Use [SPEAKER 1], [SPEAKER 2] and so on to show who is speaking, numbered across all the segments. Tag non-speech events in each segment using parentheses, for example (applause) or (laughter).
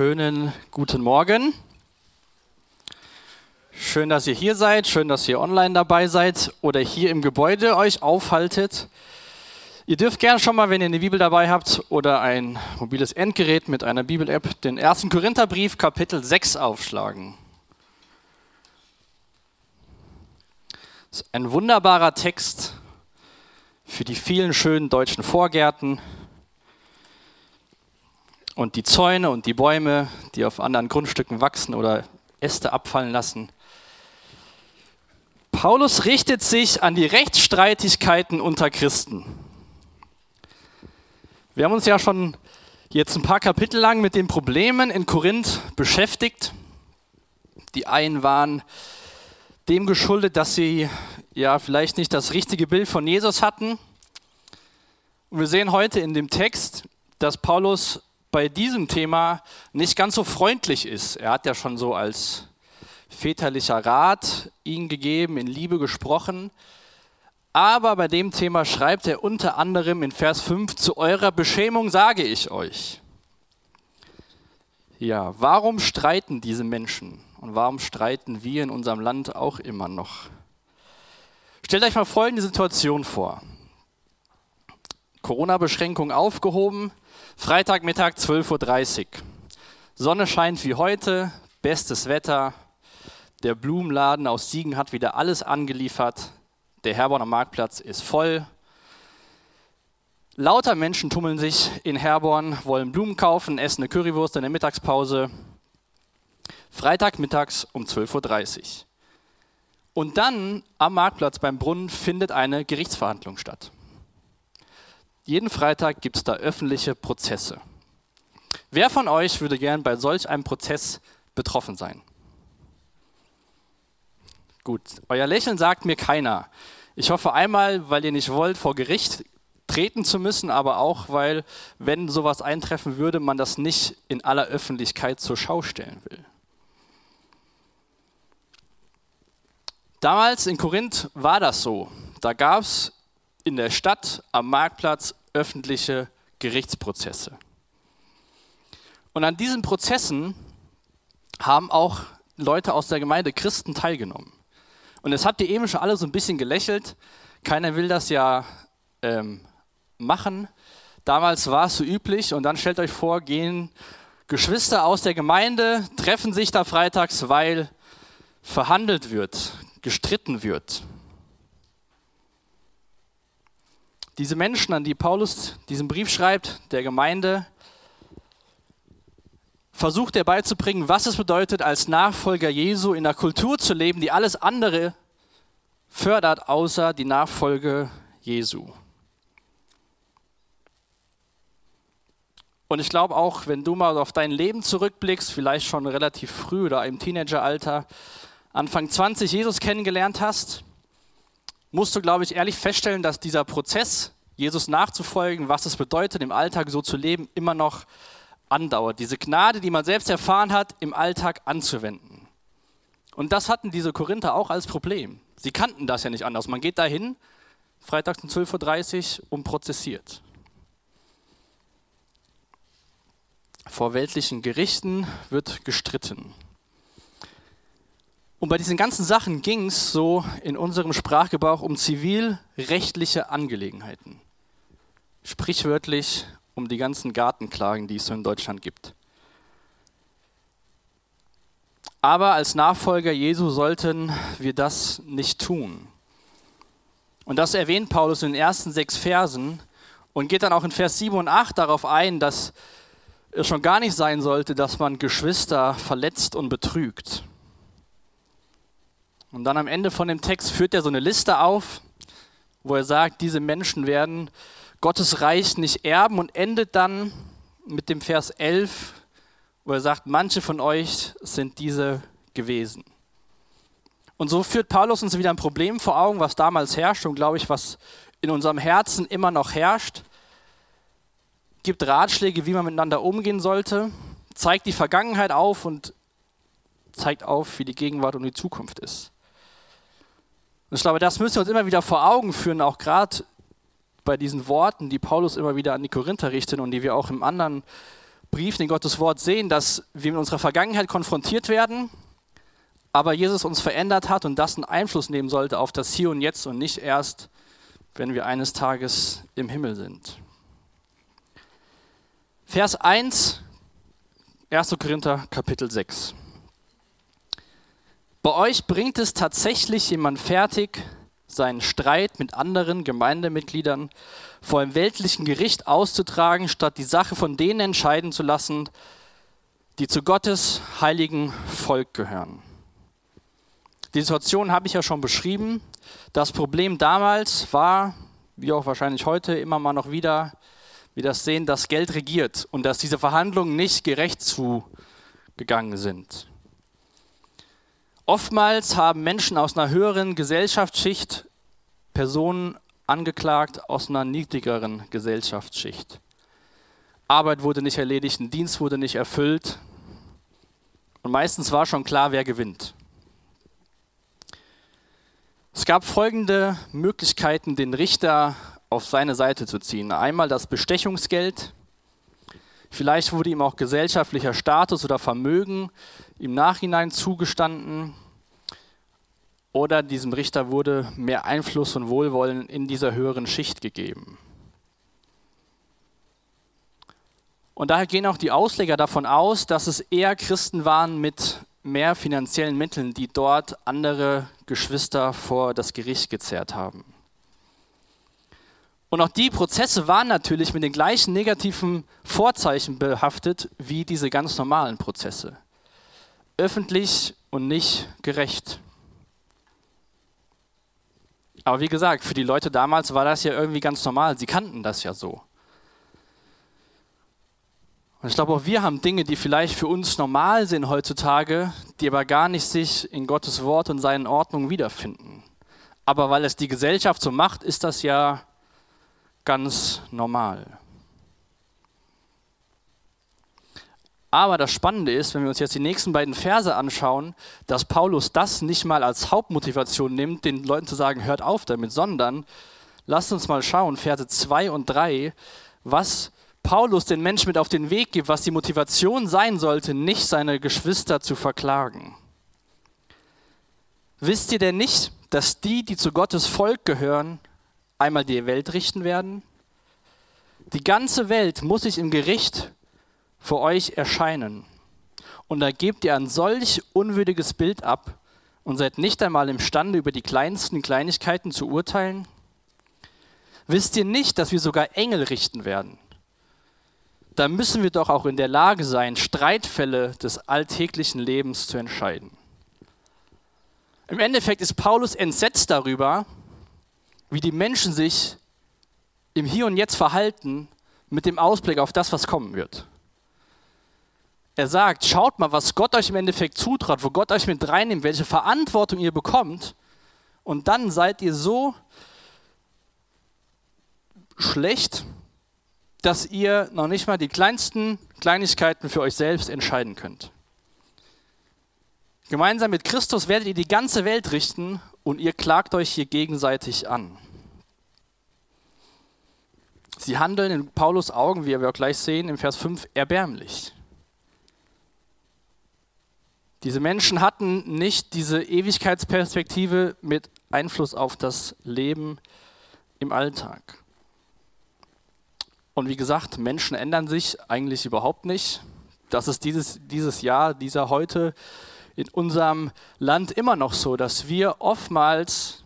[SPEAKER 1] Schönen guten Morgen. Schön, dass ihr hier seid, schön, dass ihr online dabei seid oder hier im Gebäude euch aufhaltet. Ihr dürft gerne schon mal, wenn ihr eine Bibel dabei habt oder ein mobiles Endgerät mit einer Bibel-App, den 1. Korintherbrief Kapitel 6 aufschlagen. Das ist ein wunderbarer Text für die vielen schönen deutschen Vorgärten, und die Zäune und die Bäume, die auf anderen Grundstücken wachsen oder Äste abfallen lassen. Paulus richtet sich an die Rechtsstreitigkeiten unter Christen. Wir haben uns ja schon jetzt ein paar Kapitel lang mit den Problemen in Korinth beschäftigt. Die einen waren dem geschuldet, dass sie ja vielleicht nicht das richtige Bild von Jesus hatten. Und wir sehen heute in dem Text, dass Paulus bei diesem Thema nicht ganz so freundlich ist. Er hat ja schon so als väterlicher Rat ihnen gegeben, in Liebe gesprochen. Aber bei dem Thema schreibt er unter anderem in Vers 5, zu eurer Beschämung sage ich euch. Ja, warum streiten diese Menschen und warum streiten wir in unserem Land auch immer noch? Stellt euch mal folgende Situation vor. Corona-Beschränkungen aufgehoben, Freitagmittag 12.30 Uhr. Sonne scheint wie heute, bestes Wetter. Der Blumenladen aus Siegen hat wieder alles angeliefert. Der Herborner Marktplatz ist voll. Lauter Menschen tummeln sich in Herborn, wollen Blumen kaufen, essen eine Currywurst in der Mittagspause. Freitagmittags um 12.30 Uhr. Und dann am Marktplatz beim Brunnen findet eine Gerichtsverhandlung statt. Jeden Freitag gibt es da öffentliche Prozesse. Wer von euch würde gern bei solch einem Prozess betroffen sein? Gut, euer Lächeln sagt mir keiner. Ich hoffe einmal, weil ihr nicht wollt, vor Gericht treten zu müssen, aber auch, weil, wenn sowas eintreffen würde, man das nicht in aller Öffentlichkeit zur Schau stellen will. Damals in Korinth war das so. Da gab es in der Stadt am Marktplatz öffentliche Gerichtsprozesse. Und an diesen Prozessen haben auch Leute aus der Gemeinde Christen teilgenommen. Und es habt ihr eben schon alle so ein bisschen gelächelt. Keiner will das ja ähm, machen. Damals war es so üblich. Und dann stellt euch vor, gehen Geschwister aus der Gemeinde, treffen sich da freitags, weil verhandelt wird, gestritten wird. Diese Menschen, an die Paulus diesen Brief schreibt, der Gemeinde, versucht er beizubringen, was es bedeutet, als Nachfolger Jesu in einer Kultur zu leben, die alles andere fördert, außer die Nachfolge Jesu. Und ich glaube auch, wenn du mal auf dein Leben zurückblickst, vielleicht schon relativ früh oder im Teenageralter, Anfang 20 Jesus kennengelernt hast, musst du, glaube ich, ehrlich feststellen, dass dieser Prozess, Jesus nachzufolgen, was es bedeutet, im Alltag so zu leben, immer noch andauert. Diese Gnade, die man selbst erfahren hat, im Alltag anzuwenden. Und das hatten diese Korinther auch als Problem. Sie kannten das ja nicht anders. Man geht dahin, freitags um 12.30 Uhr und prozessiert. Vor weltlichen Gerichten wird gestritten. Und bei diesen ganzen Sachen ging es so in unserem Sprachgebrauch um zivilrechtliche Angelegenheiten. Sprichwörtlich um die ganzen Gartenklagen, die es so in Deutschland gibt. Aber als Nachfolger Jesu sollten wir das nicht tun. Und das erwähnt Paulus in den ersten sechs Versen und geht dann auch in Vers 7 und 8 darauf ein, dass es schon gar nicht sein sollte, dass man Geschwister verletzt und betrügt. Und dann am Ende von dem Text führt er so eine Liste auf, wo er sagt, diese Menschen werden Gottes Reich nicht erben und endet dann mit dem Vers 11, wo er sagt, manche von euch sind diese gewesen. Und so führt Paulus uns wieder ein Problem vor Augen, was damals herrscht und glaube ich, was in unserem Herzen immer noch herrscht. Gibt Ratschläge, wie man miteinander umgehen sollte, zeigt die Vergangenheit auf und zeigt auf, wie die Gegenwart und die Zukunft ist. Und ich glaube, das müssen wir uns immer wieder vor Augen führen, auch gerade bei diesen Worten, die Paulus immer wieder an die Korinther richtet und die wir auch im anderen Briefen in Gottes Wort sehen, dass wir mit unserer Vergangenheit konfrontiert werden, aber Jesus uns verändert hat und das einen Einfluss nehmen sollte auf das Hier und Jetzt und nicht erst, wenn wir eines Tages im Himmel sind. Vers 1, 1. Korinther Kapitel 6. Bei euch bringt es tatsächlich jemand fertig, seinen Streit mit anderen Gemeindemitgliedern vor einem weltlichen Gericht auszutragen, statt die Sache von denen entscheiden zu lassen, die zu Gottes heiligen Volk gehören. Die Situation habe ich ja schon beschrieben. Das Problem damals war, wie auch wahrscheinlich heute immer mal noch wieder, wir das sehen, dass Geld regiert und dass diese Verhandlungen nicht gerecht zugegangen sind. Oftmals haben Menschen aus einer höheren Gesellschaftsschicht Personen angeklagt aus einer niedrigeren Gesellschaftsschicht. Arbeit wurde nicht erledigt, ein Dienst wurde nicht erfüllt und meistens war schon klar, wer gewinnt. Es gab folgende Möglichkeiten, den Richter auf seine Seite zu ziehen. Einmal das Bestechungsgeld. Vielleicht wurde ihm auch gesellschaftlicher Status oder Vermögen im Nachhinein zugestanden. Oder diesem Richter wurde mehr Einfluss und Wohlwollen in dieser höheren Schicht gegeben. Und daher gehen auch die Ausleger davon aus, dass es eher Christen waren mit mehr finanziellen Mitteln, die dort andere Geschwister vor das Gericht gezerrt haben. Und auch die Prozesse waren natürlich mit den gleichen negativen Vorzeichen behaftet wie diese ganz normalen Prozesse. Öffentlich und nicht gerecht. Aber wie gesagt, für die Leute damals war das ja irgendwie ganz normal. Sie kannten das ja so. Und ich glaube, auch wir haben Dinge, die vielleicht für uns normal sind heutzutage, die aber gar nicht sich in Gottes Wort und seinen Ordnungen wiederfinden. Aber weil es die Gesellschaft so macht, ist das ja ganz normal. Aber das Spannende ist, wenn wir uns jetzt die nächsten beiden Verse anschauen, dass Paulus das nicht mal als Hauptmotivation nimmt, den Leuten zu sagen, hört auf damit, sondern lasst uns mal schauen, Verse 2 und 3, was Paulus den Menschen mit auf den Weg gibt, was die Motivation sein sollte, nicht seine Geschwister zu verklagen. Wisst ihr denn nicht, dass die, die zu Gottes Volk gehören, einmal die Welt richten werden? Die ganze Welt muss sich im Gericht vor euch erscheinen. Und da gebt ihr ein solch unwürdiges Bild ab und seid nicht einmal imstande, über die kleinsten Kleinigkeiten zu urteilen? Wisst ihr nicht, dass wir sogar Engel richten werden? Da müssen wir doch auch in der Lage sein, Streitfälle des alltäglichen Lebens zu entscheiden. Im Endeffekt ist Paulus entsetzt darüber, wie die Menschen sich im Hier und Jetzt verhalten mit dem Ausblick auf das, was kommen wird. Er sagt, schaut mal, was Gott euch im Endeffekt zutraut, wo Gott euch mit reinnimmt, welche Verantwortung ihr bekommt. Und dann seid ihr so schlecht, dass ihr noch nicht mal die kleinsten Kleinigkeiten für euch selbst entscheiden könnt. Gemeinsam mit Christus werdet ihr die ganze Welt richten und ihr klagt euch hier gegenseitig an. Sie handeln in Paulus Augen, wie wir auch gleich sehen, im Vers 5 erbärmlich. Diese Menschen hatten nicht diese Ewigkeitsperspektive mit Einfluss auf das Leben im Alltag. Und wie gesagt, Menschen ändern sich eigentlich überhaupt nicht. Das ist dieses, dieses Jahr, dieser heute in unserem Land immer noch so, dass wir oftmals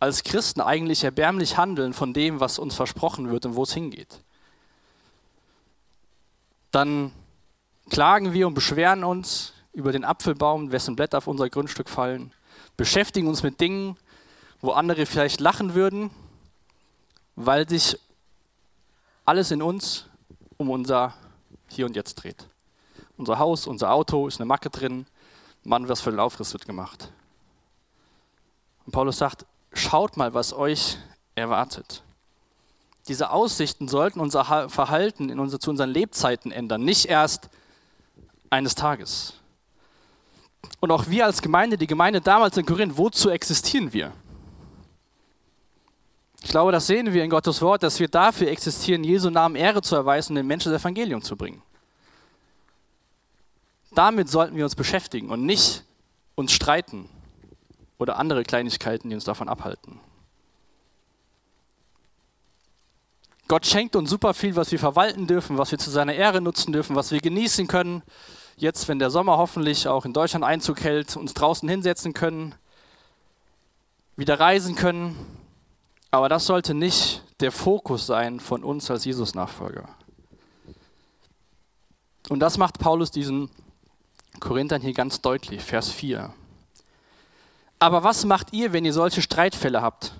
[SPEAKER 1] als Christen eigentlich erbärmlich handeln von dem, was uns versprochen wird und wo es hingeht. Dann klagen wir und beschweren uns über den Apfelbaum, wessen Blätter auf unser Grundstück fallen, beschäftigen uns mit Dingen, wo andere vielleicht lachen würden, weil sich alles in uns um unser Hier und Jetzt dreht. Unser Haus, unser Auto, ist eine Macke drin, Mann, was für ein Aufriss wird gemacht. Und Paulus sagt, schaut mal, was euch erwartet. Diese Aussichten sollten unser Verhalten in unser, zu unseren Lebzeiten ändern, nicht erst eines Tages. Und auch wir als Gemeinde, die Gemeinde damals in Korinth, wozu existieren wir? Ich glaube, das sehen wir in Gottes Wort, dass wir dafür existieren, Jesu Namen Ehre zu erweisen und den Menschen das Evangelium zu bringen. Damit sollten wir uns beschäftigen und nicht uns streiten oder andere Kleinigkeiten, die uns davon abhalten. Gott schenkt uns super viel, was wir verwalten dürfen, was wir zu seiner Ehre nutzen dürfen, was wir genießen können. Jetzt, wenn der Sommer hoffentlich auch in Deutschland Einzug hält, uns draußen hinsetzen können, wieder reisen können. Aber das sollte nicht der Fokus sein von uns als Jesus-Nachfolger. Und das macht Paulus diesen Korinthern hier ganz deutlich, Vers 4. Aber was macht ihr, wenn ihr solche Streitfälle habt?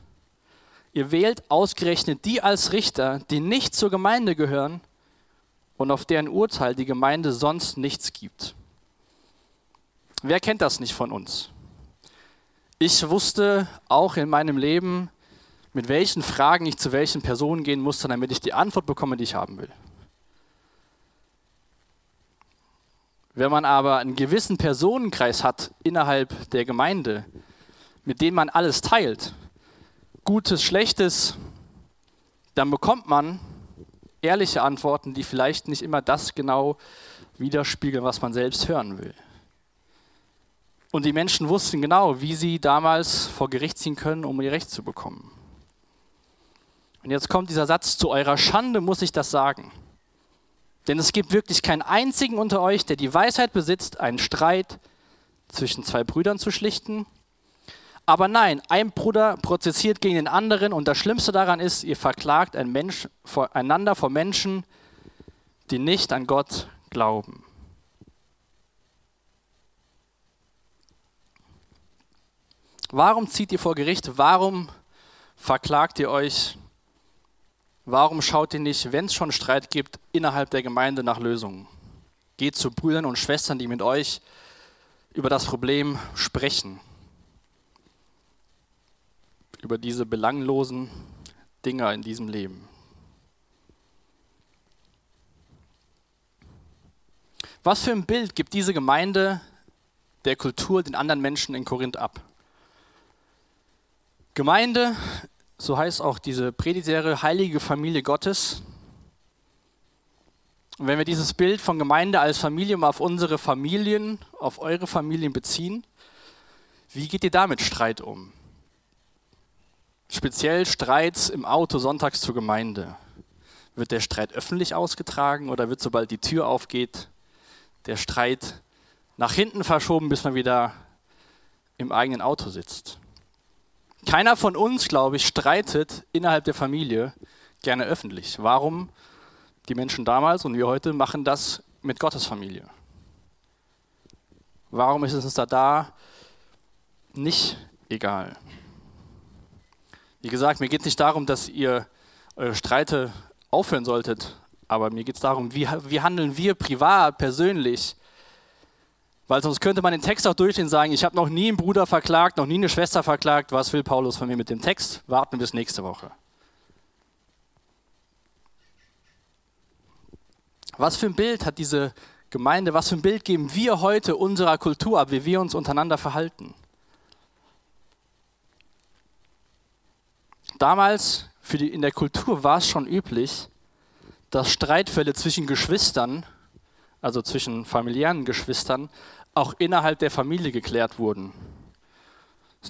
[SPEAKER 1] Ihr wählt ausgerechnet die als Richter, die nicht zur Gemeinde gehören und auf deren Urteil die Gemeinde sonst nichts gibt. Wer kennt das nicht von uns? Ich wusste auch in meinem Leben, mit welchen Fragen ich zu welchen Personen gehen musste, damit ich die Antwort bekomme, die ich haben will. Wenn man aber einen gewissen Personenkreis hat innerhalb der Gemeinde, mit dem man alles teilt, Gutes, Schlechtes, dann bekommt man ehrliche Antworten, die vielleicht nicht immer das genau widerspiegeln, was man selbst hören will. Und die Menschen wussten genau, wie sie damals vor Gericht ziehen können, um ihr Recht zu bekommen. Und jetzt kommt dieser Satz, zu eurer Schande muss ich das sagen. Denn es gibt wirklich keinen einzigen unter euch, der die Weisheit besitzt, einen Streit zwischen zwei Brüdern zu schlichten aber nein, ein Bruder prozessiert gegen den anderen und das Schlimmste daran ist, ihr verklagt ein Mensch, einander vor Menschen, die nicht an Gott glauben. Warum zieht ihr vor Gericht? Warum verklagt ihr euch? Warum schaut ihr nicht, wenn es schon Streit gibt, innerhalb der Gemeinde nach Lösungen? Geht zu Brüdern und Schwestern, die mit euch über das Problem sprechen über diese belanglosen Dinge in diesem Leben. Was für ein Bild gibt diese Gemeinde der Kultur den anderen Menschen in Korinth ab? Gemeinde, so heißt auch diese Predigtserie, heilige Familie Gottes. Und wenn wir dieses Bild von Gemeinde als Familie mal auf unsere Familien, auf eure Familien beziehen, wie geht ihr damit Streit um? Speziell Streits im Auto sonntags zur Gemeinde. Wird der Streit öffentlich ausgetragen oder wird, sobald die Tür aufgeht, der Streit nach hinten verschoben, bis man wieder im eigenen Auto sitzt? Keiner von uns, glaube ich, streitet innerhalb der Familie gerne öffentlich. Warum? Die Menschen damals und wir heute machen das mit Gottes Familie. Warum ist es uns da, da nicht egal? Wie gesagt, mir geht es nicht darum, dass ihr eure Streite aufhören solltet, aber mir geht es darum, wie, wie handeln wir privat, persönlich. Weil sonst könnte man den Text auch durchlesen und sagen, ich habe noch nie einen Bruder verklagt, noch nie eine Schwester verklagt. Was will Paulus von mir mit dem Text? Warten bis nächste Woche. Was für ein Bild hat diese Gemeinde, was für ein Bild geben wir heute unserer Kultur ab, wie wir uns untereinander verhalten? Damals die, in der Kultur war es schon üblich, dass Streitfälle zwischen Geschwistern, also zwischen familiären Geschwistern, auch innerhalb der Familie geklärt wurden.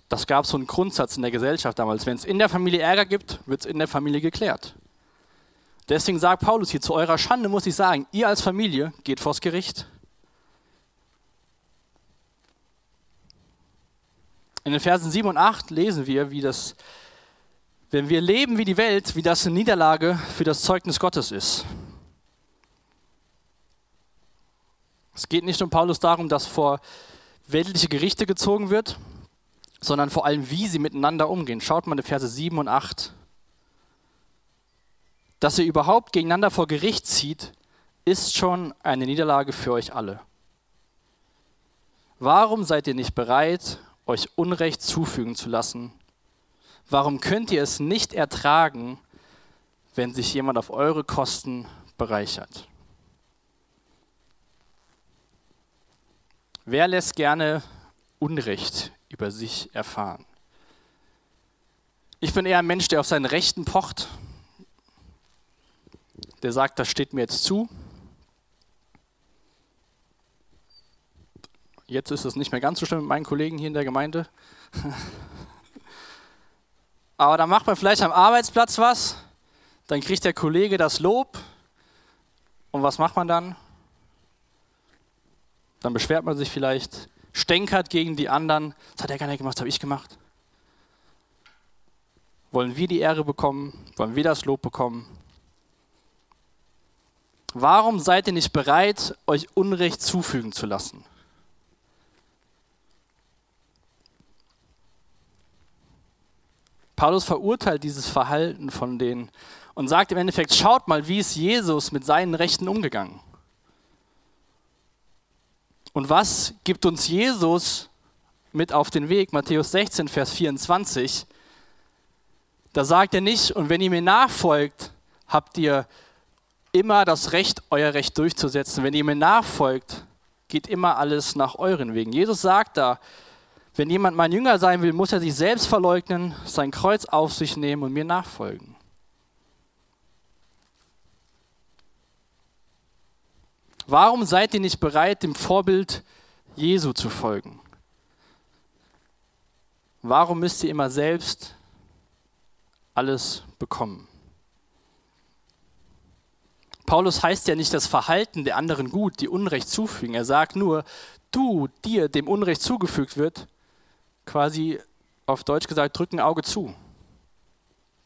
[SPEAKER 1] Das gab so einen Grundsatz in der Gesellschaft damals. Wenn es in der Familie Ärger gibt, wird es in der Familie geklärt. Deswegen sagt Paulus hier, zu eurer Schande muss ich sagen, ihr als Familie geht vors Gericht. In den Versen 7 und 8 lesen wir, wie das wenn wir leben wie die Welt, wie das eine Niederlage für das Zeugnis Gottes ist. Es geht nicht um Paulus darum, dass vor weltliche Gerichte gezogen wird, sondern vor allem, wie sie miteinander umgehen. Schaut mal in Verse 7 und 8. Dass ihr überhaupt gegeneinander vor Gericht zieht, ist schon eine Niederlage für euch alle. Warum seid ihr nicht bereit, euch Unrecht zufügen zu lassen Warum könnt ihr es nicht ertragen, wenn sich jemand auf eure Kosten bereichert? Wer lässt gerne Unrecht über sich erfahren? Ich bin eher ein Mensch, der auf seinen Rechten pocht, der sagt, das steht mir jetzt zu. Jetzt ist es nicht mehr ganz so schlimm mit meinen Kollegen hier in der Gemeinde. (laughs) Aber dann macht man vielleicht am Arbeitsplatz was, dann kriegt der Kollege das Lob. Und was macht man dann? Dann beschwert man sich vielleicht, stänkert gegen die anderen. Das hat er gar nicht gemacht, das habe ich gemacht. Wollen wir die Ehre bekommen? Wollen wir das Lob bekommen? Warum seid ihr nicht bereit, euch Unrecht zufügen zu lassen? Paulus verurteilt dieses Verhalten von denen und sagt im Endeffekt, schaut mal, wie ist Jesus mit seinen Rechten umgegangen? Und was gibt uns Jesus mit auf den Weg? Matthäus 16, Vers 24. Da sagt er nicht, und wenn ihr mir nachfolgt, habt ihr immer das Recht, euer Recht durchzusetzen. Wenn ihr mir nachfolgt, geht immer alles nach euren Wegen. Jesus sagt da, wenn jemand mein Jünger sein will, muss er sich selbst verleugnen, sein Kreuz auf sich nehmen und mir nachfolgen. Warum seid ihr nicht bereit, dem Vorbild Jesu zu folgen? Warum müsst ihr immer selbst alles bekommen? Paulus heißt ja nicht das Verhalten der anderen gut, die Unrecht zufügen. Er sagt nur, du, dir, dem Unrecht zugefügt wird, quasi auf Deutsch gesagt, drücken Auge zu.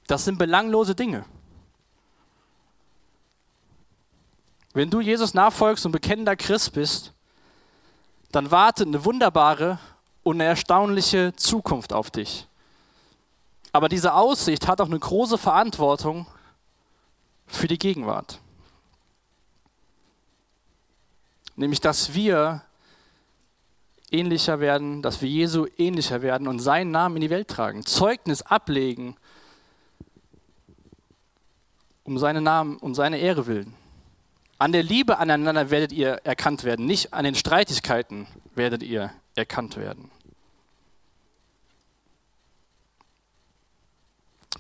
[SPEAKER 1] Das sind belanglose Dinge. Wenn du Jesus nachfolgst und bekennender Christ bist, dann wartet eine wunderbare und eine erstaunliche Zukunft auf dich. Aber diese Aussicht hat auch eine große Verantwortung für die Gegenwart. Nämlich, dass wir ähnlicher werden, dass wir Jesu ähnlicher werden und seinen Namen in die Welt tragen, Zeugnis ablegen, um seinen Namen, um seine Ehre willen. An der Liebe aneinander werdet ihr erkannt werden, nicht an den Streitigkeiten werdet ihr erkannt werden.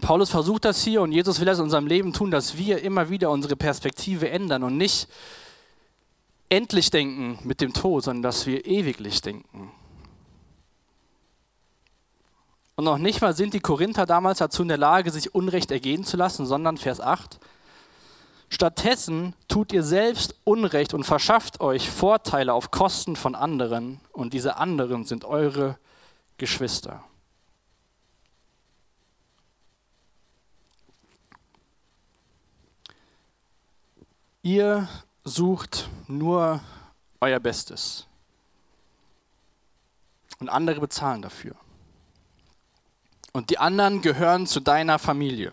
[SPEAKER 1] Paulus versucht das hier und Jesus will das in unserem Leben tun, dass wir immer wieder unsere Perspektive ändern und nicht endlich denken mit dem Tod, sondern dass wir ewiglich denken. Und noch nicht mal sind die Korinther damals dazu in der Lage, sich Unrecht ergehen zu lassen, sondern Vers 8, Stattdessen tut ihr selbst Unrecht und verschafft euch Vorteile auf Kosten von anderen und diese anderen sind eure Geschwister. Ihr sucht nur euer Bestes und andere bezahlen dafür. Und die anderen gehören zu deiner Familie.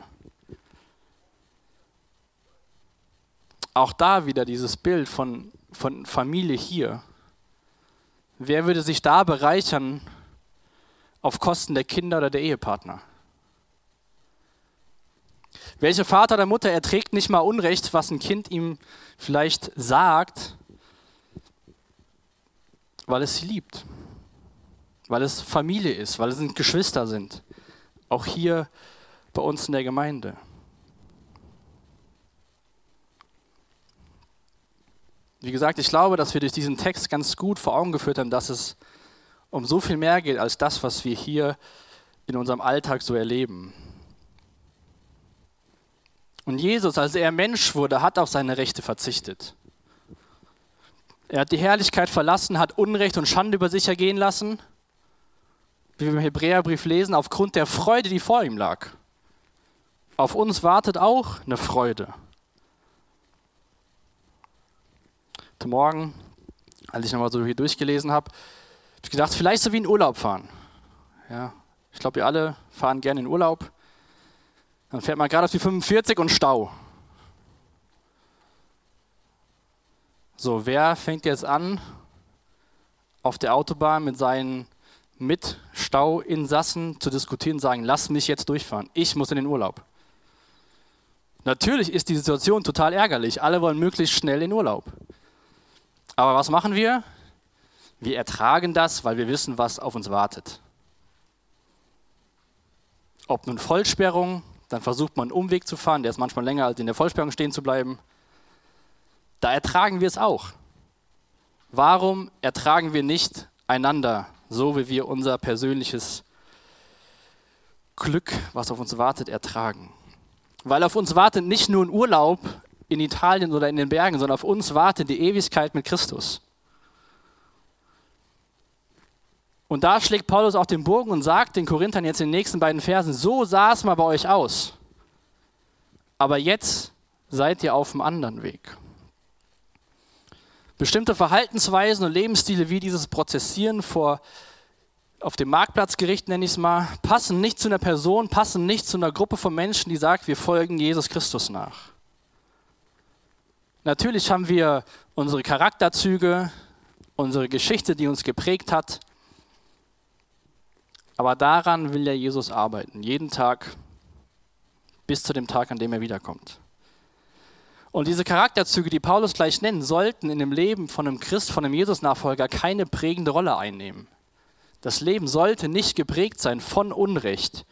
[SPEAKER 1] Auch da wieder dieses Bild von, von Familie hier. Wer würde sich da bereichern auf Kosten der Kinder oder der Ehepartner? Welcher Vater oder Mutter erträgt nicht mal Unrecht, was ein Kind ihm vielleicht sagt, weil es sie liebt, weil es Familie ist, weil es Geschwister sind. Auch hier bei uns in der Gemeinde. Wie gesagt, ich glaube, dass wir durch diesen Text ganz gut vor Augen geführt haben, dass es um so viel mehr geht als das, was wir hier in unserem Alltag so erleben. Und Jesus, als er Mensch wurde, hat auf seine Rechte verzichtet. Er hat die Herrlichkeit verlassen, hat Unrecht und Schande über sich ergehen lassen, wie wir im Hebräerbrief lesen, aufgrund der Freude, die vor ihm lag. Auf uns wartet auch eine Freude. Heute Morgen, als ich nochmal so hier durchgelesen habe, habe ich gedacht, vielleicht so wie in Urlaub fahren. Ja, ich glaube, wir alle fahren gerne in Urlaub. Dann fährt man gerade auf die 45 und Stau. So, wer fängt jetzt an, auf der Autobahn mit seinen Mitstauinsassen zu diskutieren und sagen, lass mich jetzt durchfahren, ich muss in den Urlaub. Natürlich ist die Situation total ärgerlich. Alle wollen möglichst schnell in Urlaub. Aber was machen wir? Wir ertragen das, weil wir wissen, was auf uns wartet. Ob nun Vollsperrung, dann versucht man einen Umweg zu fahren, der ist manchmal länger als in der Vollsperrung stehen zu bleiben. Da ertragen wir es auch. Warum ertragen wir nicht einander, so wie wir unser persönliches Glück, was auf uns wartet, ertragen. Weil auf uns wartet nicht nur ein Urlaub in Italien oder in den Bergen, sondern auf uns wartet die Ewigkeit mit Christus. Und da schlägt Paulus auch den Bogen und sagt den Korinthern jetzt in den nächsten beiden Versen, so sah es mal bei euch aus. Aber jetzt seid ihr auf einem anderen Weg. Bestimmte Verhaltensweisen und Lebensstile wie dieses Prozessieren vor auf dem Marktplatzgericht nenne ich es mal, passen nicht zu einer Person, passen nicht zu einer Gruppe von Menschen, die sagt, wir folgen Jesus Christus nach. Natürlich haben wir unsere Charakterzüge, unsere Geschichte, die uns geprägt hat, aber daran will ja Jesus arbeiten, jeden Tag bis zu dem Tag, an dem er wiederkommt. Und diese Charakterzüge, die Paulus gleich nennt, sollten in dem Leben von einem Christ, von einem Jesus-Nachfolger keine prägende Rolle einnehmen. Das Leben sollte nicht geprägt sein von Unrecht,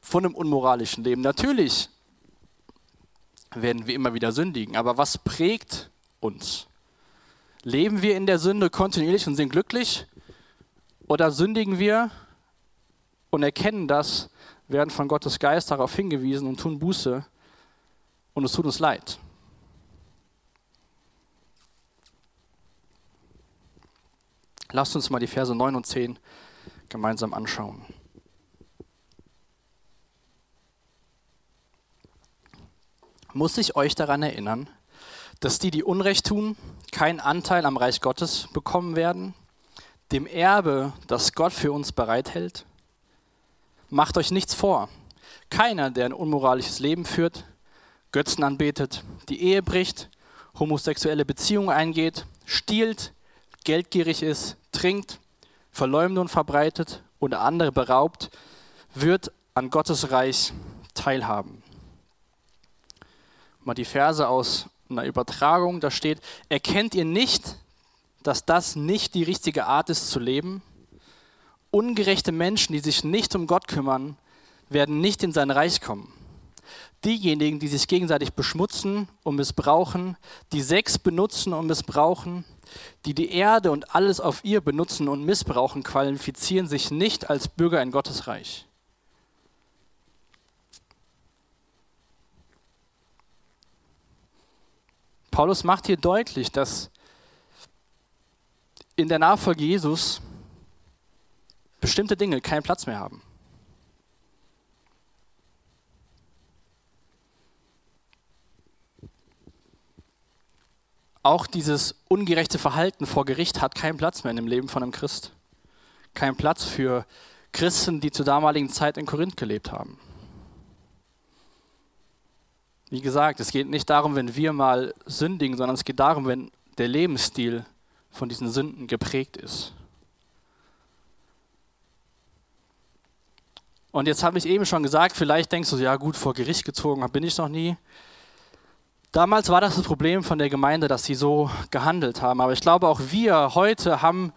[SPEAKER 1] von einem unmoralischen Leben. Natürlich werden wir immer wieder sündigen, aber was prägt uns? Leben wir in der Sünde kontinuierlich und sind glücklich? Oder sündigen wir und erkennen das, werden von Gottes Geist darauf hingewiesen und tun Buße und es tut uns leid? Lasst uns mal die Verse 9 und 10 gemeinsam anschauen. Muss ich euch daran erinnern, dass die, die Unrecht tun, keinen Anteil am Reich Gottes bekommen werden, dem Erbe, das Gott für uns bereithält? Macht euch nichts vor. Keiner, der ein unmoralisches Leben führt, Götzen anbetet, die Ehe bricht, homosexuelle Beziehungen eingeht, stiehlt, geldgierig ist, trinkt, Verleumdung verbreitet oder andere beraubt, wird an Gottes Reich teilhaben. Mal die Verse aus einer Übertragung, da steht, erkennt ihr nicht, dass das nicht die richtige Art ist zu leben? Ungerechte Menschen, die sich nicht um Gott kümmern, werden nicht in sein Reich kommen. Diejenigen, die sich gegenseitig beschmutzen und missbrauchen, die Sex benutzen und missbrauchen, die die Erde und alles auf ihr benutzen und missbrauchen, qualifizieren sich nicht als Bürger in Gottes Reich. Paulus macht hier deutlich, dass in der Nachfolge Jesus bestimmte Dinge keinen Platz mehr haben. Auch dieses ungerechte Verhalten vor Gericht hat keinen Platz mehr in dem Leben von einem Christ. Keinen Platz für Christen, die zur damaligen Zeit in Korinth gelebt haben. Wie gesagt, es geht nicht darum, wenn wir mal sündigen, sondern es geht darum, wenn der Lebensstil von diesen Sünden geprägt ist. Und jetzt habe ich eben schon gesagt, vielleicht denkst du, ja gut, vor Gericht gezogen bin ich noch nie. Damals war das das Problem von der Gemeinde, dass sie so gehandelt haben. Aber ich glaube, auch wir heute haben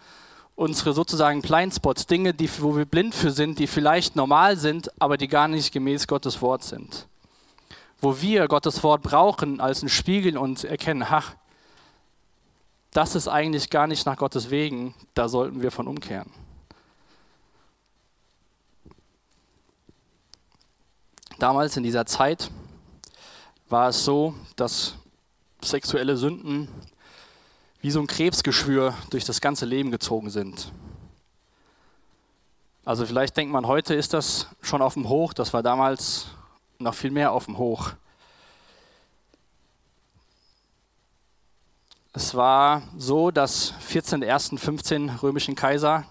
[SPEAKER 1] unsere sozusagen Blindspots, Dinge, die, wo wir blind für sind, die vielleicht normal sind, aber die gar nicht gemäß Gottes Wort sind. Wo wir Gottes Wort brauchen als ein Spiegel und erkennen, ach, das ist eigentlich gar nicht nach Gottes Wegen, da sollten wir von umkehren. Damals in dieser Zeit war es so, dass sexuelle Sünden wie so ein Krebsgeschwür durch das ganze Leben gezogen sind. Also vielleicht denkt man, heute ist das schon auf dem Hoch, das war damals noch viel mehr auf dem Hoch. Es war so, dass 14 der ersten 15 römischen Kaiser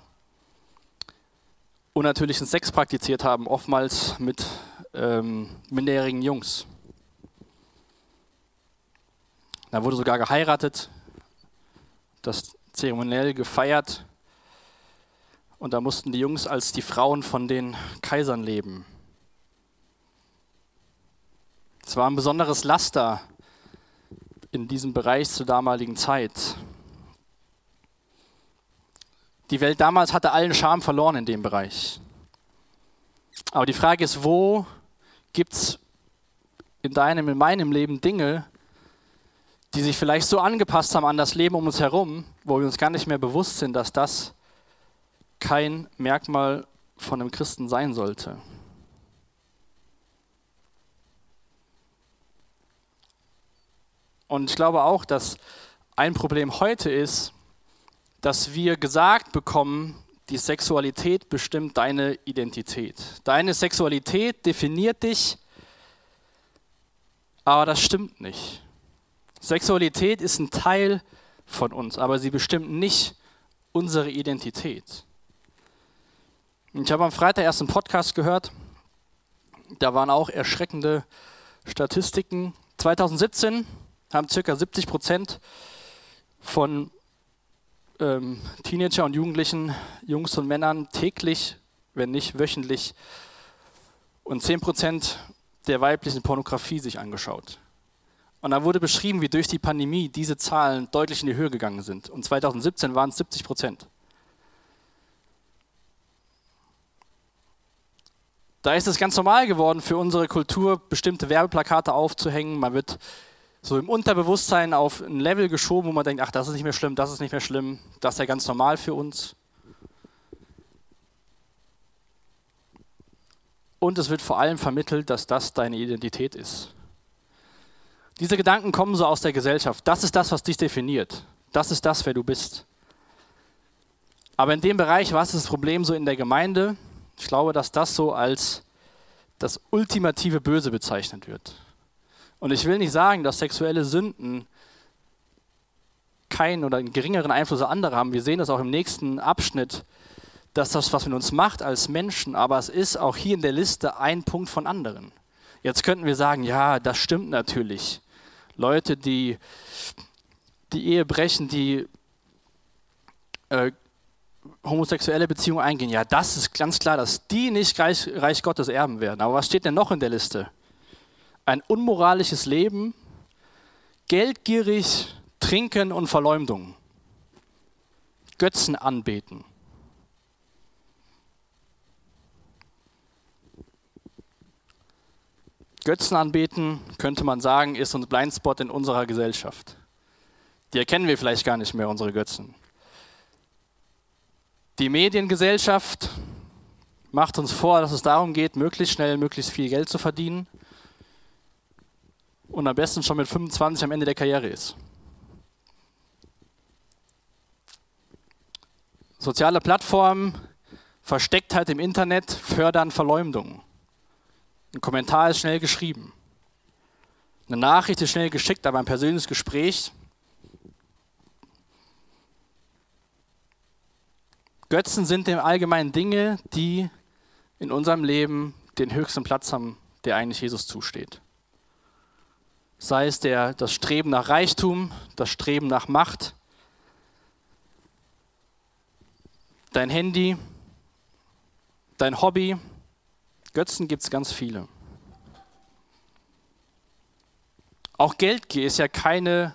[SPEAKER 1] unnatürlichen Sex praktiziert haben, oftmals mit ähm, minderjährigen Jungs. Da wurde sogar geheiratet, das zeremoniell gefeiert. Und da mussten die Jungs als die Frauen von den Kaisern leben. Es war ein besonderes Laster in diesem Bereich zur damaligen Zeit. Die Welt damals hatte allen Charme verloren in dem Bereich. Aber die Frage ist, wo gibt es in deinem, in meinem Leben Dinge, die sich vielleicht so angepasst haben an das Leben um uns herum, wo wir uns gar nicht mehr bewusst sind, dass das kein Merkmal von einem Christen sein sollte. Und ich glaube auch, dass ein Problem heute ist, dass wir gesagt bekommen, die Sexualität bestimmt deine Identität. Deine Sexualität definiert dich, aber das stimmt nicht. Sexualität ist ein Teil von uns, aber sie bestimmt nicht unsere Identität. Ich habe am Freitag erst einen Podcast gehört, da waren auch erschreckende Statistiken. 2017 haben ca. 70 Prozent von ähm, Teenager und Jugendlichen, Jungs und Männern täglich, wenn nicht wöchentlich, und 10 Prozent der weiblichen Pornografie sich angeschaut. Und da wurde beschrieben, wie durch die Pandemie diese Zahlen deutlich in die Höhe gegangen sind. Und 2017 waren es 70 Prozent. Da ist es ganz normal geworden für unsere Kultur, bestimmte Werbeplakate aufzuhängen. Man wird so im Unterbewusstsein auf ein Level geschoben, wo man denkt, ach, das ist nicht mehr schlimm, das ist nicht mehr schlimm, das ist ja ganz normal für uns. Und es wird vor allem vermittelt, dass das deine Identität ist. Diese Gedanken kommen so aus der Gesellschaft. Das ist das, was dich definiert. Das ist das, wer du bist. Aber in dem Bereich, was ist das Problem so in der Gemeinde? Ich glaube, dass das so als das ultimative Böse bezeichnet wird. Und ich will nicht sagen, dass sexuelle Sünden keinen oder einen geringeren Einfluss auf andere haben. Wir sehen das auch im nächsten Abschnitt, dass das was mit uns macht als Menschen, aber es ist auch hier in der Liste ein Punkt von anderen. Jetzt könnten wir sagen, ja, das stimmt natürlich. Leute, die die Ehe brechen, die äh, homosexuelle Beziehungen eingehen, ja, das ist ganz klar, dass die nicht Reich, Reich Gottes erben werden. Aber was steht denn noch in der Liste? Ein unmoralisches Leben, geldgierig, Trinken und Verleumdung, Götzen anbeten. Götzen anbeten, könnte man sagen, ist ein Blindspot in unserer Gesellschaft. Die erkennen wir vielleicht gar nicht mehr, unsere Götzen. Die Mediengesellschaft macht uns vor, dass es darum geht, möglichst schnell, möglichst viel Geld zu verdienen und am besten schon mit 25 am Ende der Karriere ist. Soziale Plattformen, Verstecktheit im Internet fördern Verleumdung. Ein Kommentar ist schnell geschrieben. Eine Nachricht ist schnell geschickt, aber ein persönliches Gespräch. Götzen sind im Allgemeinen Dinge, die in unserem Leben den höchsten Platz haben, der eigentlich Jesus zusteht. Sei es der, das Streben nach Reichtum, das Streben nach Macht, dein Handy, dein Hobby, Götzen gibt es ganz viele. Auch Geldgier ist ja keine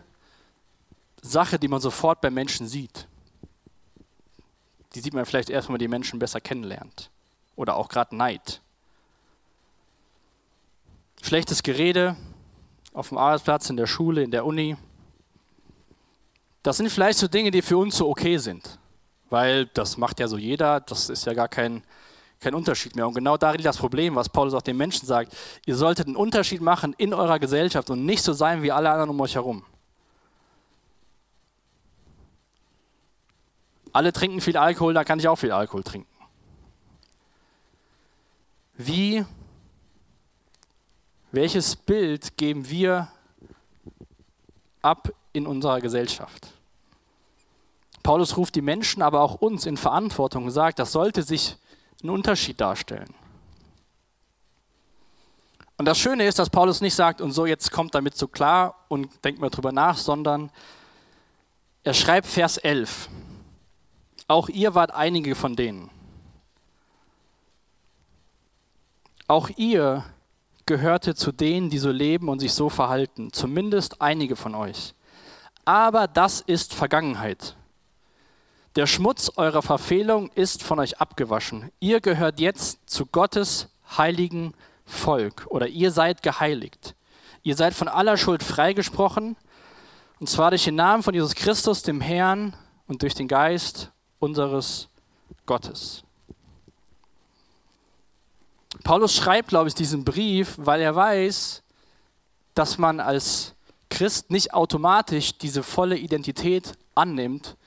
[SPEAKER 1] Sache, die man sofort bei Menschen sieht. Die sieht man vielleicht erst, wenn man die Menschen besser kennenlernt. Oder auch gerade Neid. Schlechtes Gerede auf dem Arbeitsplatz, in der Schule, in der Uni. Das sind vielleicht so Dinge, die für uns so okay sind. Weil das macht ja so jeder, das ist ja gar kein kein Unterschied mehr. Und genau darin liegt das Problem, was Paulus auch den Menschen sagt. Ihr solltet einen Unterschied machen in eurer Gesellschaft und nicht so sein wie alle anderen um euch herum. Alle trinken viel Alkohol, da kann ich auch viel Alkohol trinken. Wie, welches Bild geben wir ab in unserer Gesellschaft? Paulus ruft die Menschen, aber auch uns in Verantwortung und sagt, das sollte sich einen Unterschied darstellen. Und das Schöne ist, dass Paulus nicht sagt, und so jetzt kommt damit so klar und denkt mal drüber nach, sondern er schreibt Vers 11. Auch ihr wart einige von denen. Auch ihr gehörte zu denen, die so leben und sich so verhalten, zumindest einige von euch. Aber das ist Vergangenheit. Der Schmutz eurer Verfehlung ist von euch abgewaschen. Ihr gehört jetzt zu Gottes heiligen Volk oder ihr seid geheiligt. Ihr seid von aller Schuld freigesprochen Und zwar durch den Namen von Jesus Christus, dem Herrn, und durch den Geist unseres Gottes. Paulus schreibt, glaube ich, diesen Brief, weil er weiß, dass man als Christ nicht automatisch diese volle Identität annimmt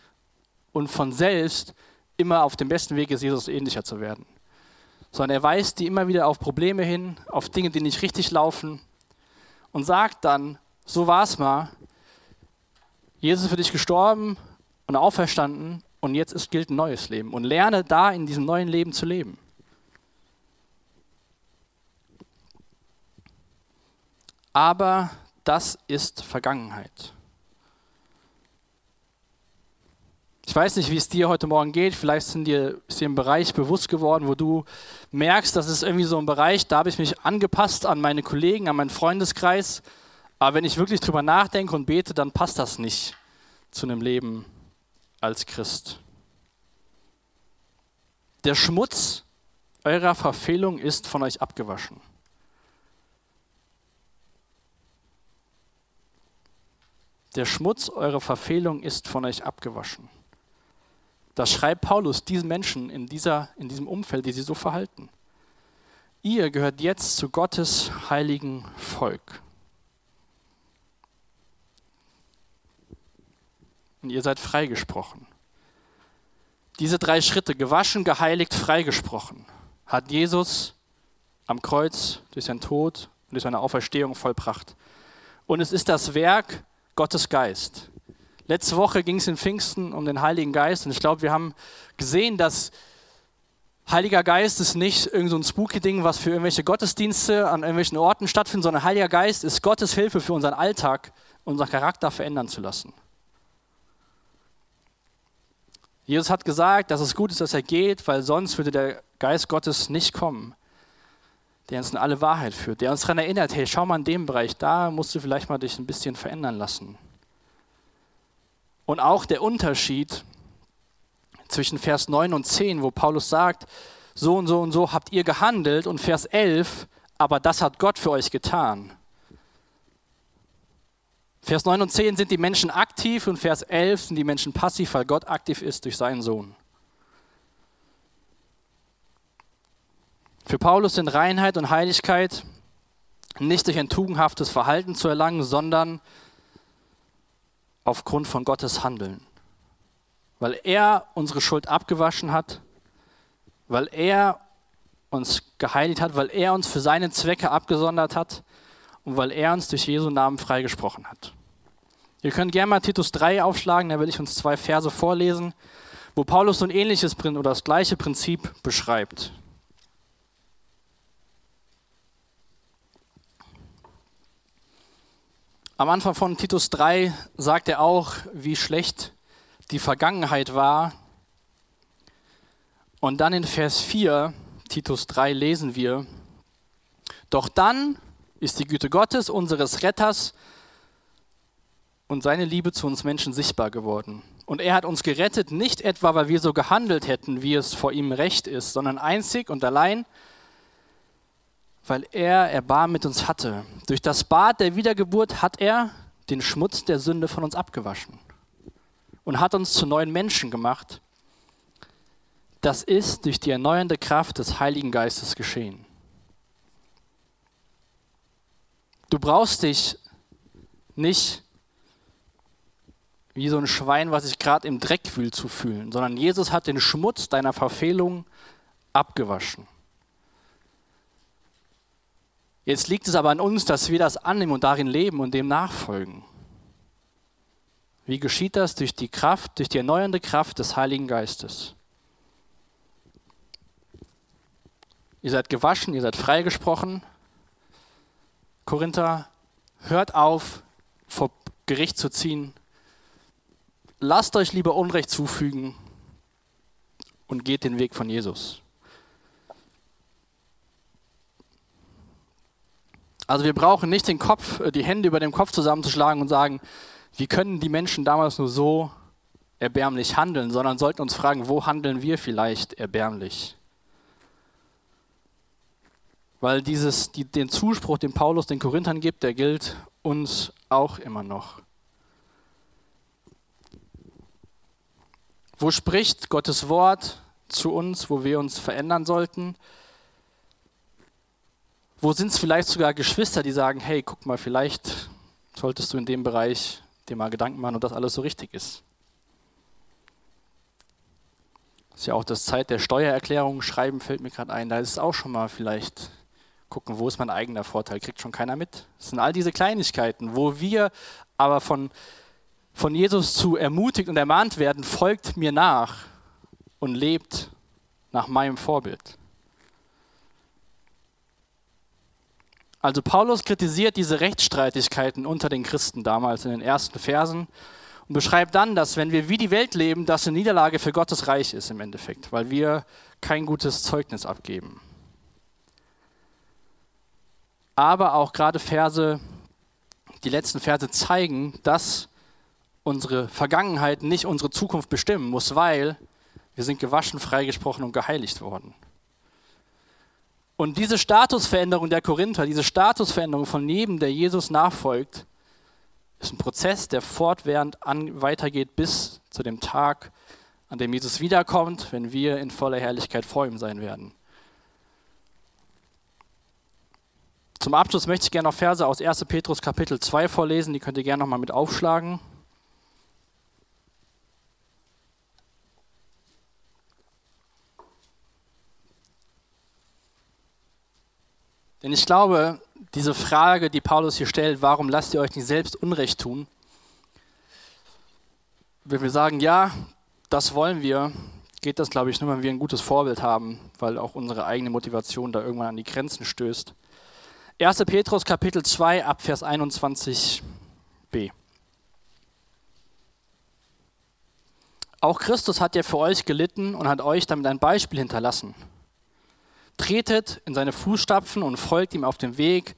[SPEAKER 1] und von selbst immer auf dem besten Weg ist, Jesus ähnlicher zu werden. Sondern er weist die immer wieder auf Probleme hin, auf Dinge, die nicht richtig laufen und sagt dann, so war es mal, Jesus ist für dich gestorben und auferstanden und jetzt gilt ein neues Leben und lerne da in diesem neuen Leben zu leben. Aber das ist Vergangenheit. Ich weiß nicht, wie es dir heute Morgen geht. Vielleicht sind dir, ist dir ein Bereich bewusst geworden, wo du merkst, das ist irgendwie so ein Bereich, da habe ich mich angepasst an meine Kollegen, an meinen Freundeskreis. Aber wenn ich wirklich drüber nachdenke und bete, dann passt das nicht zu einem Leben als Christ. Der Schmutz eurer Verfehlung ist von euch abgewaschen. Der Schmutz eurer Verfehlung ist von euch abgewaschen. Das schreibt Paulus diesen Menschen in, dieser, in diesem Umfeld, die sich so verhalten. Ihr gehört jetzt zu Gottes heiligen Volk. Und ihr seid freigesprochen. Diese drei Schritte, gewaschen, geheiligt, freigesprochen, hat Jesus am Kreuz durch seinen Tod und durch seine Auferstehung vollbracht. Und es ist das Werk Gottes Geist. Letzte Woche ging es in Pfingsten um den Heiligen Geist und ich glaube, wir haben gesehen, dass Heiliger Geist ist nicht irgendein so spooky Ding, was für irgendwelche Gottesdienste an irgendwelchen Orten stattfindet, sondern Heiliger Geist ist Gottes Hilfe für unseren Alltag, unseren Charakter verändern zu lassen. Jesus hat gesagt, dass es gut ist, dass er geht, weil sonst würde der Geist Gottes nicht kommen der uns in alle Wahrheit führt, der uns daran erinnert, hey, schau mal in dem Bereich, da musst du vielleicht mal dich ein bisschen verändern lassen. Und auch der Unterschied zwischen Vers 9 und 10, wo Paulus sagt, so und so und so habt ihr gehandelt und Vers 11, aber das hat Gott für euch getan. Vers 9 und 10 sind die Menschen aktiv und Vers 11 sind die Menschen passiv, weil Gott aktiv ist durch seinen Sohn. Für Paulus sind Reinheit und Heiligkeit nicht durch ein tugendhaftes Verhalten zu erlangen, sondern aufgrund von Gottes Handeln. Weil er unsere Schuld abgewaschen hat, weil er uns geheiligt hat, weil er uns für seine Zwecke abgesondert hat und weil er uns durch Jesu Namen freigesprochen hat. Ihr könnt gerne mal Titus 3 aufschlagen, da will ich uns zwei Verse vorlesen, wo Paulus so ein ähnliches oder das gleiche Prinzip beschreibt. Am Anfang von Titus 3 sagt er auch, wie schlecht die Vergangenheit war. Und dann in Vers 4, Titus 3, lesen wir, doch dann ist die Güte Gottes, unseres Retters und seine Liebe zu uns Menschen sichtbar geworden. Und er hat uns gerettet, nicht etwa, weil wir so gehandelt hätten, wie es vor ihm recht ist, sondern einzig und allein, weil er Erbarmen mit uns hatte. Durch das Bad der Wiedergeburt hat er den Schmutz der Sünde von uns abgewaschen und hat uns zu neuen Menschen gemacht. Das ist durch die erneuernde Kraft des Heiligen Geistes geschehen. Du brauchst dich nicht wie so ein Schwein, was sich gerade im Dreck wühlt, zu fühlen, sondern Jesus hat den Schmutz deiner Verfehlung abgewaschen. Jetzt liegt es aber an uns, dass wir das annehmen und darin leben und dem nachfolgen. Wie geschieht das? Durch die Kraft, durch die erneuernde Kraft des Heiligen Geistes. Ihr seid gewaschen, ihr seid freigesprochen. Korinther, hört auf, vor Gericht zu ziehen. Lasst euch lieber Unrecht zufügen und geht den Weg von Jesus. Also wir brauchen nicht den Kopf, äh, die Hände über dem Kopf zusammenzuschlagen und sagen, wie können die Menschen damals nur so erbärmlich handeln, sondern sollten uns fragen, wo handeln wir vielleicht erbärmlich? Weil dieses, die, den Zuspruch, den Paulus den Korinthern gibt, der gilt uns auch immer noch. Wo spricht Gottes Wort zu uns, wo wir uns verändern sollten? Wo sind es vielleicht sogar Geschwister, die sagen, hey, guck mal, vielleicht solltest du in dem Bereich dir mal Gedanken machen, ob das alles so richtig ist. Das ist ja auch das Zeit der Steuererklärung, Schreiben fällt mir gerade ein, da ist es auch schon mal vielleicht gucken, wo ist mein eigener Vorteil, kriegt schon keiner mit. Das sind all diese Kleinigkeiten, wo wir aber von, von Jesus zu ermutigt und ermahnt werden, folgt mir nach und lebt nach meinem Vorbild. Also Paulus kritisiert diese Rechtsstreitigkeiten unter den Christen damals in den ersten Versen und beschreibt dann, dass wenn wir wie die Welt leben, das eine Niederlage für Gottes Reich ist im Endeffekt, weil wir kein gutes Zeugnis abgeben. Aber auch gerade Verse, die letzten Verse zeigen, dass unsere Vergangenheit nicht unsere Zukunft bestimmen muss, weil wir sind gewaschen, freigesprochen und geheiligt worden. Und diese Statusveränderung der Korinther, diese Statusveränderung von jedem, der Jesus nachfolgt, ist ein Prozess, der fortwährend an, weitergeht bis zu dem Tag, an dem Jesus wiederkommt, wenn wir in voller Herrlichkeit vor ihm sein werden. Zum Abschluss möchte ich gerne noch Verse aus 1. Petrus Kapitel 2 vorlesen, die könnt ihr gerne nochmal mit aufschlagen. Denn ich glaube, diese Frage, die Paulus hier stellt, warum lasst ihr euch nicht selbst Unrecht tun? Wenn wir sagen, ja, das wollen wir, geht das, glaube ich, nur, wenn wir ein gutes Vorbild haben, weil auch unsere eigene Motivation da irgendwann an die Grenzen stößt. 1. Petrus Kapitel 2 ab Vers 21b. Auch Christus hat ja für euch gelitten und hat euch damit ein Beispiel hinterlassen Tretet in seine Fußstapfen und folgt ihm auf dem Weg,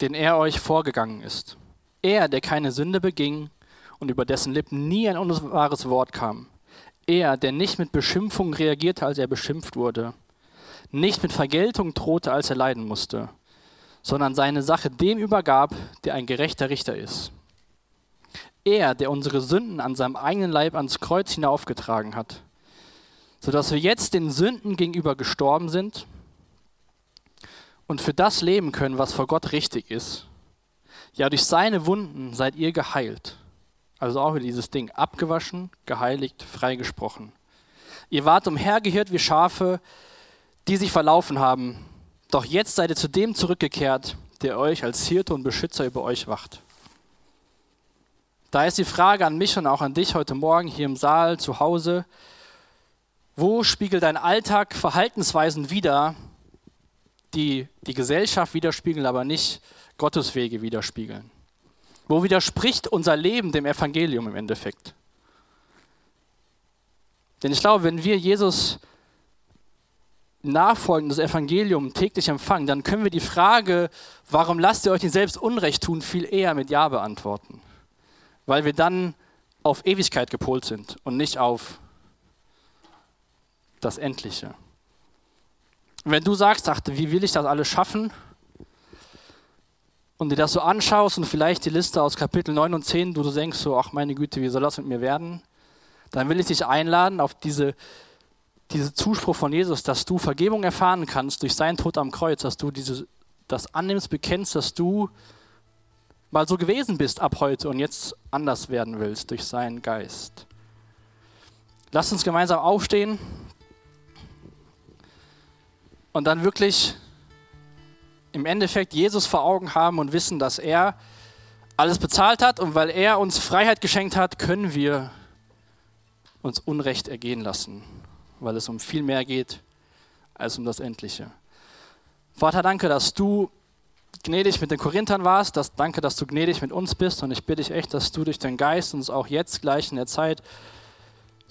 [SPEAKER 1] den er euch vorgegangen ist. Er, der keine Sünde beging und über dessen Lippen nie ein unwahres Wort kam. Er, der nicht mit Beschimpfung reagierte, als er beschimpft wurde. Nicht mit Vergeltung drohte, als er leiden musste, sondern seine Sache dem übergab, der ein gerechter Richter ist. Er, der unsere Sünden an seinem eigenen Leib ans Kreuz hinaufgetragen hat, sodass wir jetzt den Sünden gegenüber gestorben sind und für das leben können, was vor Gott richtig ist. Ja, durch seine Wunden seid ihr geheilt. Also auch wieder dieses Ding, abgewaschen, geheiligt, freigesprochen. Ihr wart umhergehört wie Schafe, die sich verlaufen haben. Doch jetzt seid ihr zu dem zurückgekehrt, der euch als Hirte und Beschützer über euch wacht. Da ist die Frage an mich und auch an dich heute Morgen hier im Saal, zu Hause. Wo spiegelt dein Alltag Verhaltensweisen wider, die die Gesellschaft widerspiegeln, aber nicht Gottes Wege widerspiegeln. Wo widerspricht unser Leben dem Evangelium im Endeffekt? Denn ich glaube, wenn wir Jesus nachfolgen, das Evangelium täglich empfangen, dann können wir die Frage, warum lasst ihr euch nicht selbst Unrecht tun, viel eher mit Ja beantworten. Weil wir dann auf Ewigkeit gepolt sind und nicht auf das Endliche. Wenn du sagst, ach, wie will ich das alles schaffen? Und dir das so anschaust und vielleicht die Liste aus Kapitel 9 und 10, du denkst so, ach meine Güte, wie soll das mit mir werden? Dann will ich dich einladen auf diese, diese Zuspruch von Jesus, dass du Vergebung erfahren kannst durch seinen Tod am Kreuz, dass du diese, das annimmst, bekennst, dass du mal so gewesen bist ab heute und jetzt anders werden willst durch seinen Geist. Lass uns gemeinsam aufstehen und dann wirklich im Endeffekt Jesus vor Augen haben und wissen, dass er alles bezahlt hat. Und weil er uns Freiheit geschenkt hat, können wir uns Unrecht ergehen lassen, weil es um viel mehr geht als um das Endliche. Vater, danke, dass du gnädig mit den Korinthern warst, dass, danke, dass du gnädig mit uns bist. Und ich bitte dich echt, dass du durch deinen Geist uns auch jetzt gleich in der Zeit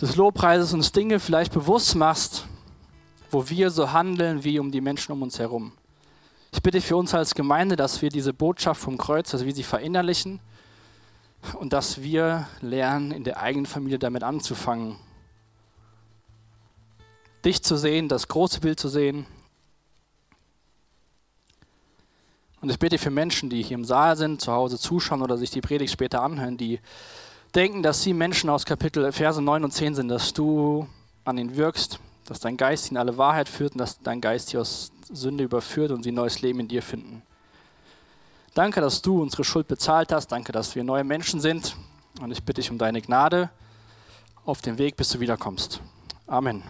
[SPEAKER 1] des Lobpreises uns Dinge vielleicht bewusst machst, wo wir so handeln wie um die Menschen um uns herum. Ich bitte für uns als Gemeinde, dass wir diese Botschaft vom Kreuz, dass wir sie verinnerlichen und dass wir lernen, in der eigenen Familie damit anzufangen. Dich zu sehen, das große Bild zu sehen. Und ich bitte für Menschen, die hier im Saal sind, zu Hause zuschauen oder sich die Predigt später anhören, die denken, dass sie Menschen aus Kapitel Verse 9 und 10 sind, dass du an ihnen wirkst, dass dein Geist in alle Wahrheit führt und dass dein Geist sie aus Sünde überführt und sie neues Leben in dir finden. Danke, dass du unsere Schuld bezahlt hast. Danke, dass wir neue Menschen sind. Und ich bitte dich um deine Gnade auf dem Weg, bis du wiederkommst. Amen.